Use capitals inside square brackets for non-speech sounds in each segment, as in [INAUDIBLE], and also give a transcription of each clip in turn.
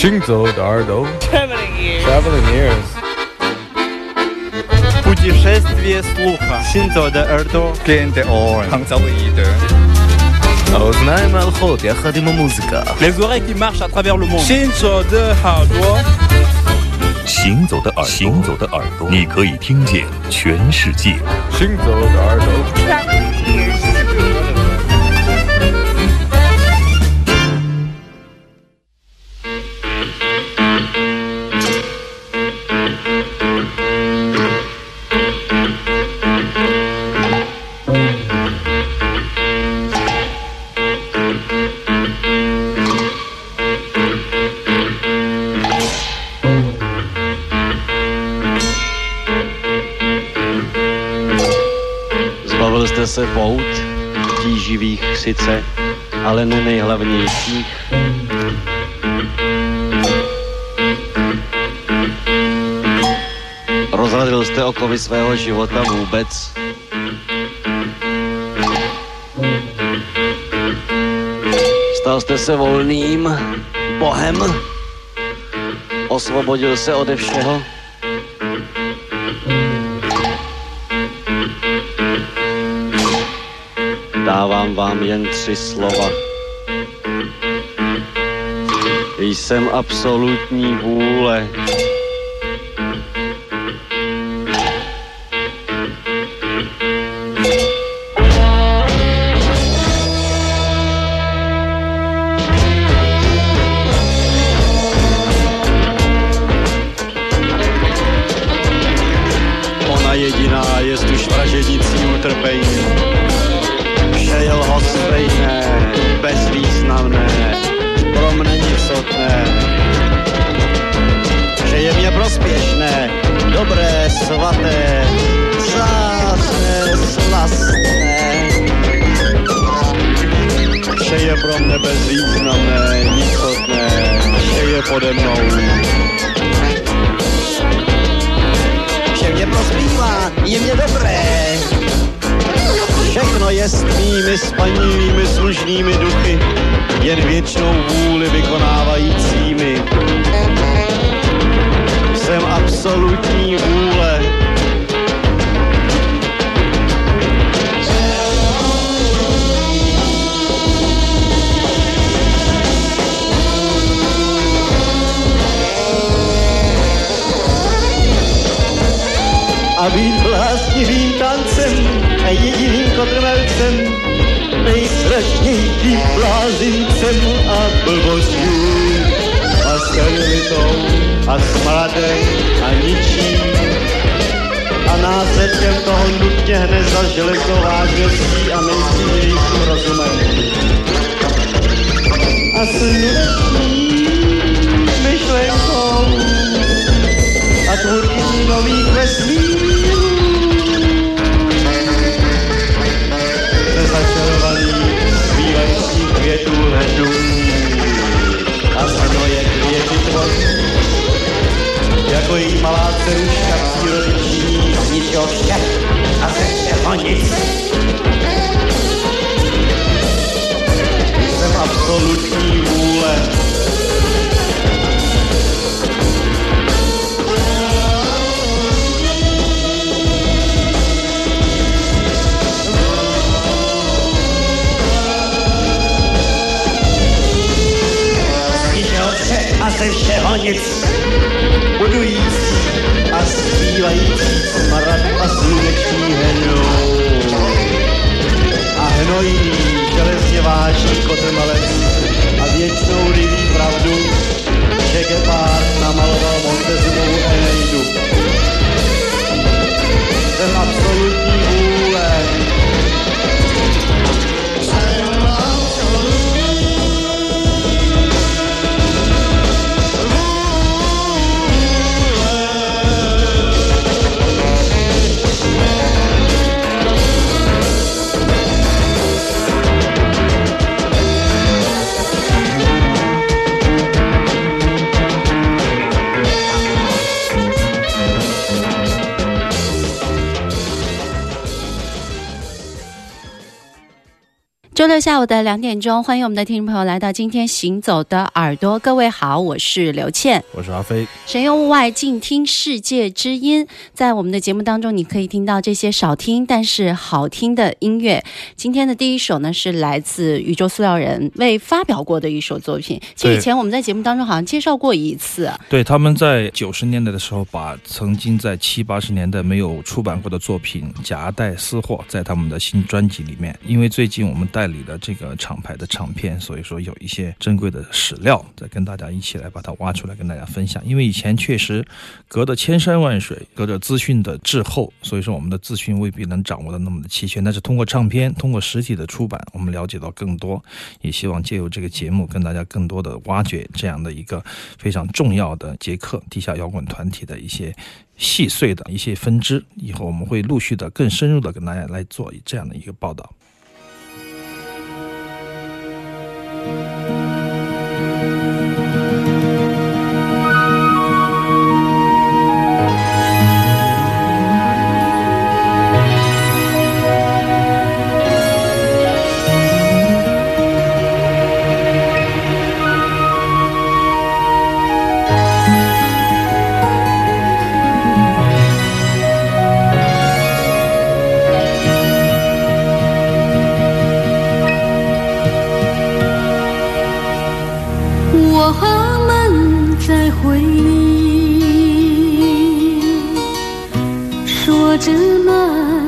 行走的耳朵 Traveling ears. Traveling ears Путешествие слуха. Синзо де Эрдо. Кенте Орен. Хангзалоиде האוזניים הלכות יחד עם המוזיקה Les oreilles qui marchent à travers le monde. 行走的耳朵，行走的耳朵，行走的耳朵，你可以听见全世界。 行走的耳朵 Jste se pout, tíživých sice, ale ne nejhlavnějších. Rozradil jste okovy svého života vůbec? Stal jste se volným, bohem? Osvobodil se ode všeho? Dávám vám jen tři slova. Jsem absolutní vůle. Svaté, zářné, slastné. Vše je pro mne bezvýznamné, nicotné, vše je pode mnou. Vše mě prospívá, je mě dobré, Všechno je s mými spanilými slušnými duchy, jen věčnou vůli vykonávajícími. Jsem absolutní vůle. A být vlastnivým tancem a jediným kotrmelcem, nejstrašnějším blázincem a blbostí. A stelitou a smradem a ničím. A následkem toho nutně hned za železnou vážností a nejsilnějším rozumem. A sluneční myšlenkou a tvůrkyní nových vesmírů. Jako její malá ceruška přírody činí z ničeho vše a ze všeho nic. Jsem absolutní vůle, se všeho nic, budu jíst a zpívající smrad. 六下午的两点钟，欢迎我们的听众朋友来到今天行走的耳朵。各位好，我是刘倩，我是阿飞。神游物外，静听世界之音。在我们的节目当中，你可以听到这些少听但是好听的音乐。今天的第一首呢，是来自宇宙塑料人未发表过的一首作品。其实以前我们在节目当中好像介绍过一次。对，他们在九十年代的时候，把曾经在七八十年代没有出版过的作品夹带私货在他们的新专辑里面。因为最近我们代理的这个厂牌的唱片，所以说有一些珍贵的史料，再跟大家一起来把它挖出来跟大家分享。因为以前确实隔着千山万水，隔着资讯的滞后，所以说我们的资讯未必能掌握的那么的齐全。但是通过唱片，通过实体的出版，我们了解到更多。也希望借由这个节目，跟大家更多的挖掘这样的一个非常重要的捷克地下摇滚团体的一些细碎的一些分支。以后我们会陆续的更深入的跟大家来做这样的一个报道。Bye. 这么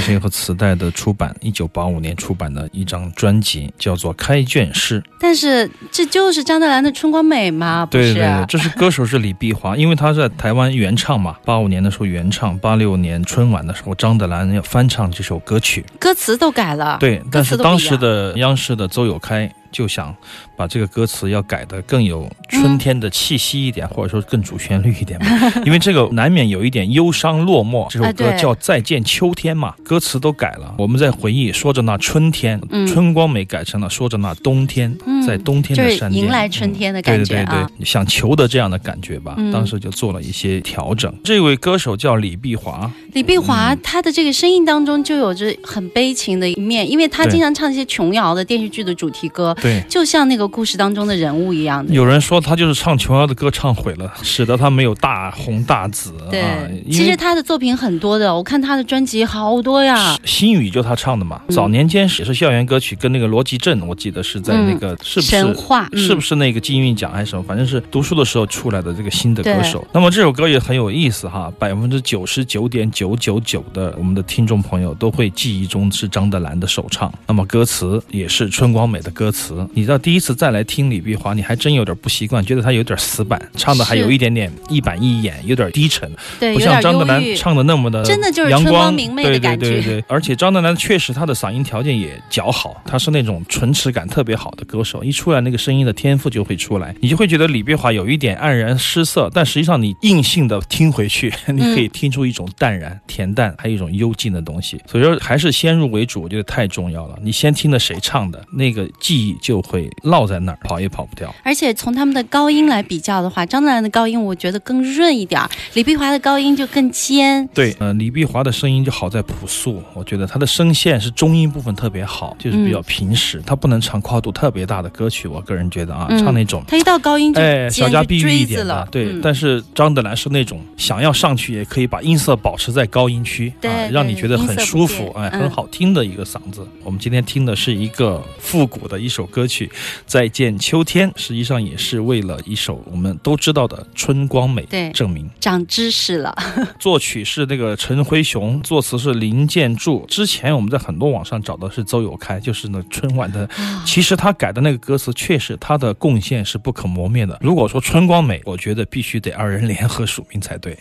是一盒磁带的出版，一九八五年出版的一张专辑，叫做《开卷诗》。但是这就是张德兰的《春光美》吗？不是，对对对，这是歌手是李碧华，因为他在台湾原唱嘛，八五年的时候原唱，八六年春晚的时候张德兰要翻唱这首歌曲，歌词都改了。对，但是当时的央视的邹友开就想把这个歌词要改得更有春天的气息一点，或者说更主旋律一点嘛，[LAUGHS] 因为这个难免有一点忧伤落寞。这首歌叫《再见秋天》嘛，歌词都改了。我们在回忆说着那春天，嗯春光美改成了说着那冬天，嗯在冬天的山间，迎来春天的感觉对对对想求得这样的感觉吧。嗯当时就做了一些调整。这位歌手叫李碧华，李碧华嗯他的这个声音当中就有着很悲情的一面，因为他经常唱一些琼瑶的电视剧的主题歌，对。就像那个故事当中的人物一样的。有人说他就是唱琼瑶的歌唱毁了，使得他没有大红大紫对，啊。其实他的作品很多的，我看他的专辑好多呀。心语就他唱的嘛，嗯早年间也是校园歌曲，跟那个罗辑镇，我记得是在那个、是不是神话嗯是不是那个金韵奖还是什么，反正是读书的时候出来的这个新的歌手。那么这首歌也很有意思哈，百分之九十九点九九九的我们的听众朋友都会记忆中是张德兰的首唱，那么歌词也是春光美的歌词。你知道第一次再来听李碧华，你还真有点不习惯，觉得他有点死板，唱的还有一点点一板一眼，有点低沉。对，不像张德兰忧郁。唱的那么的真的就是阳光明媚的对对感觉对对，而且张德兰确实他的嗓音条件也较好，他是那种唇齿感特别好的歌手，一出来那个声音的天赋就会出来，你就会觉得李碧华有一点黯然失色，但实际上你硬性的听回去，你可以听出一种淡然、恬淡，还有一种幽静的东西。所以说还是先入为主，我觉得太重要了。你先听的谁唱的，那个记忆就会落在那儿，跑也跑不掉。而且从他们的高音来比较的话，张德兰的高音我觉得更润一点儿，李碧华的高音就更尖。对，呃，李碧华的声音就好在朴素，我觉得她的声线是中音部分特别好，就是比较平实，她不能唱跨度特别大的歌曲，我个人觉得啊，嗯唱那种。她一到高音就哎，小家碧玉一点的，，对。嗯但是张德兰是那种想要上去也可以把音色保持在高音区，对啊，让你觉得很舒服，哎，很好听的一个嗓子。我们今天听的是一个复古的一首歌曲《再见秋天》，实际上也是为了一首我们都知道的《春光美》对证明。长知识了。[LAUGHS] 作曲是那个陈辉雄，作词是林建柱。之前我们在很多网上找的是邹友开，就是那春晚的。其实他改的那个歌词，确实他的贡献是不可磨灭的。如果说春光美，我觉得必须得二人联合署名才对。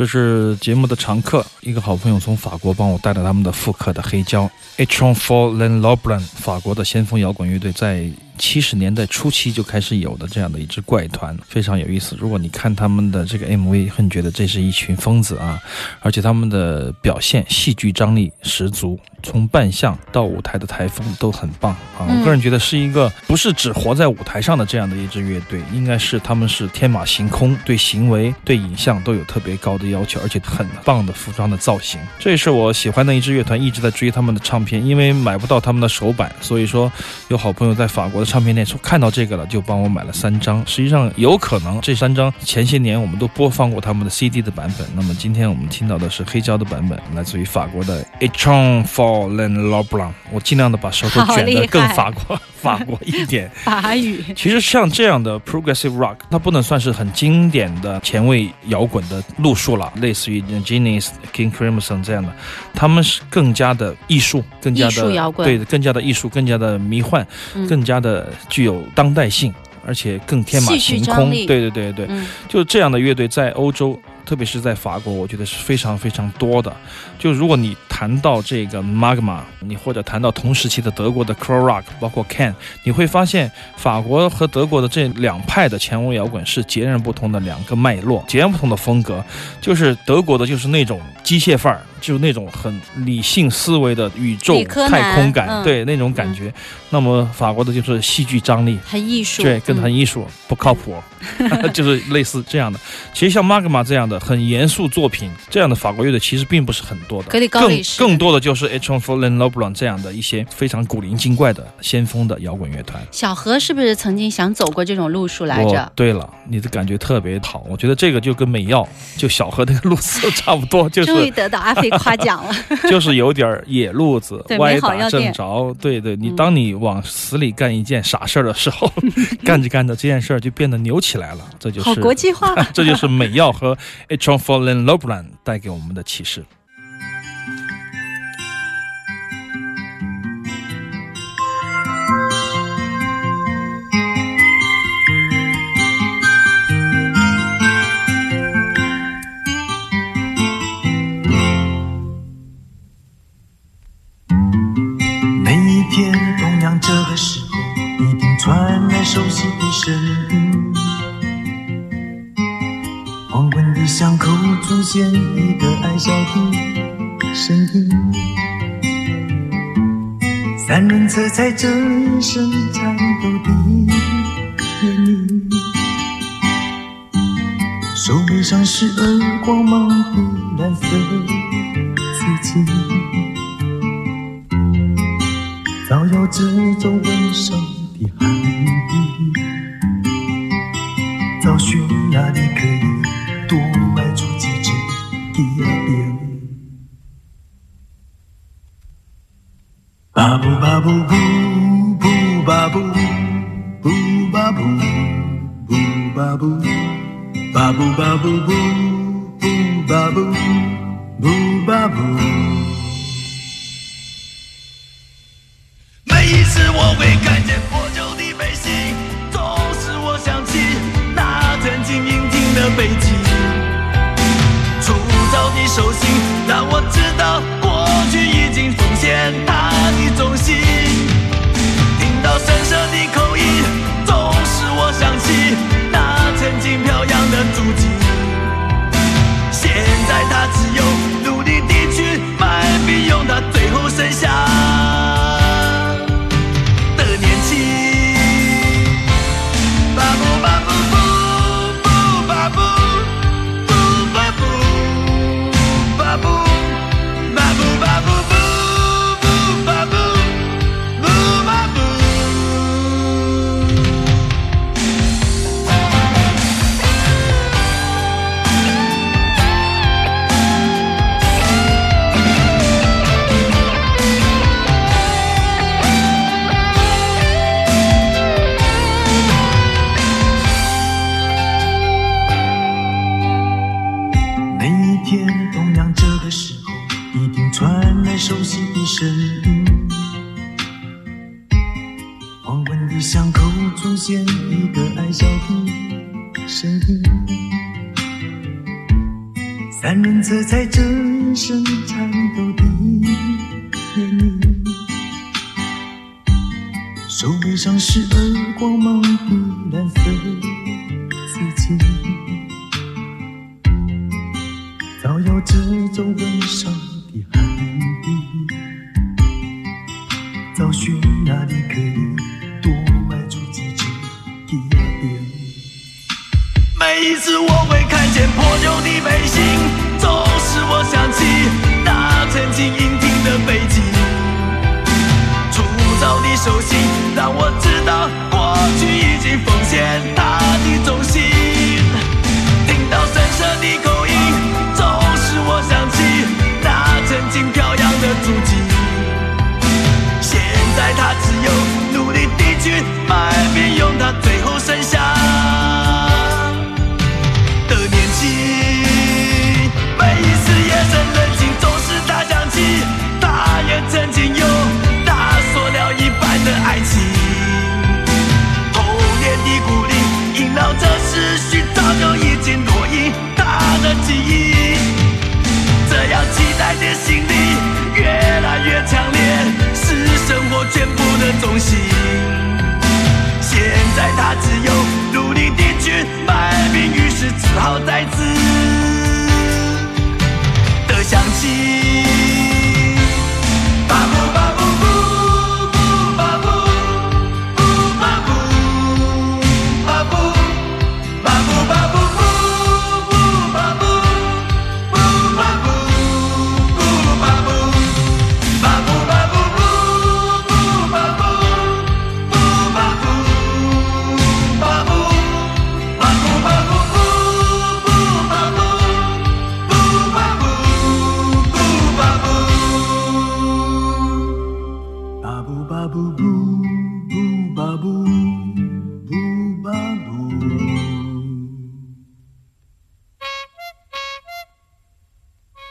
这是节目的常客，一个好朋友从法国帮我带了他们的复刻的黑胶，Horn for Len Loblan，法国的先锋摇滚乐队，在七十年代初期就开始有的这样的一支怪团，非常有意思。如果你看他们的这个 MV，很觉得这是一群疯子啊，而且他们的表现戏剧张力十足，从扮相到舞台的台风都很棒啊。我个人觉得是一个不是只活在舞台上的这样的一支乐队，应该是他们是天马行空，对行为、对影像都有特别高的要求，而且很棒的服装的造型。这也是我喜欢的一支乐团，一直在追他们的唱片，因为买不到他们的首版，所以说有好朋友在法国的唱片店说看到这个了，就帮我买了三张。实际上有可能这三张前些年我们都播放过他们的 CD 的版本。那么今天我们听到的是黑胶的版本，来自于法国的 e t r o n f a l l e n l o b l a n。我尽量的把舌头卷得更法国法国一点。[LAUGHS] 法语。其实像这样的 Progressive Rock，它不能算是很经典的前卫摇滚的路数了，类似于 Genesis、King Crimson 这样的，他们是更加的艺术，更加的对，更加的艺术，更加的迷幻，更加的具有当代性，而且更天马行空。对对对对，就这样的乐队在欧洲。特别是在法国，我觉得是非常非常多的。就如果你谈到这个 Magma，你或者谈到同时期的德国的 Crow Rock，包括 Can，你会发现法国和德国的这两派的前卫摇滚是截然不同的两个脉络，截然不同的风格。就是德国的，就是那种机械范儿，就那种很理性思维的宇宙太空感，对那种感觉。那么法国的就是戏剧张力，很艺术，对，更很艺术，不靠谱，[LAUGHS] [LAUGHS] 就是类似这样的。其实像玛格玛这样的。很严肃作品，这样的法国乐队其实并不是很多的，更更多的就是 H. F. Len Loblan 这样的一些非常古灵精怪的先锋的摇滚乐团。小何是不是曾经想走过这种路数来着？对了，你的感觉特别好，我觉得这个就跟美耀就小何那个路子差不多，就是 [LAUGHS] 终于得到阿飞夸奖了，[LAUGHS] 就是有点野路子，歪打正着。对对，你当你往死里干一件傻事儿的时候，[LAUGHS] 干着干着这件事儿就变得牛起来了，这就是好国际化，[LAUGHS] 这就是美药和。H. F. Len Lobran 带给我们的启示。轮车踩着一声颤抖的原因，手背上是耳光芒的蓝色刺青，照耀着皱纹上的寒意，找寻哪里可以。多迈出几只脚印。巴布巴布布布巴布时候，一定传来熟悉的声音。黄昏的巷口出现一个爱笑的身影，三人坐在真声颤抖的眼里，手背上是耳光芒的蓝色。熟悉让我知道过去已经奉献它心里越来越强烈，是生活全部的中心。现在他只有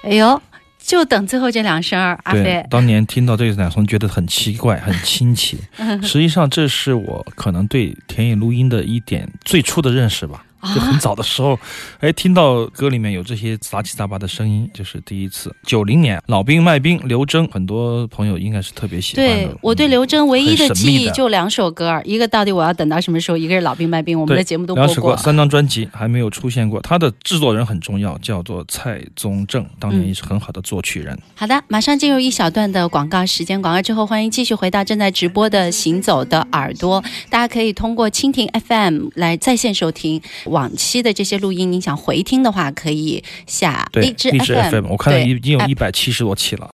哎呦，就等最后这两声儿，阿对飞，。当年听到这两声，觉得很奇怪，很 [LAUGHS] 新奇。实际上，这是我可能对田野录音的一点最初的认识吧。啊就很早的时候，哎，听到歌里面有这些杂七杂八的声音，就是第一次。九零年，老兵卖兵，刘铮，很多朋友应该是特别喜欢的。对我对刘铮唯一的记忆就两首歌，一个到底我要等到什么时候，一个是老兵卖兵，我们的节目都两播过。首歌三张专辑还没有出现过。他的制作人很重要，叫做蔡宗正，当年也是很好的作曲人。好的，马上进入一小段的广告时间。广告之后，欢迎继续回到正在直播的《行走的耳朵》，大家可以通过蜻蜓 FM 来在线收听往期的这些录音。你想回听的话，可以下对，荔枝荔枝 FM，FM，我看到已已经有一百七十多期了。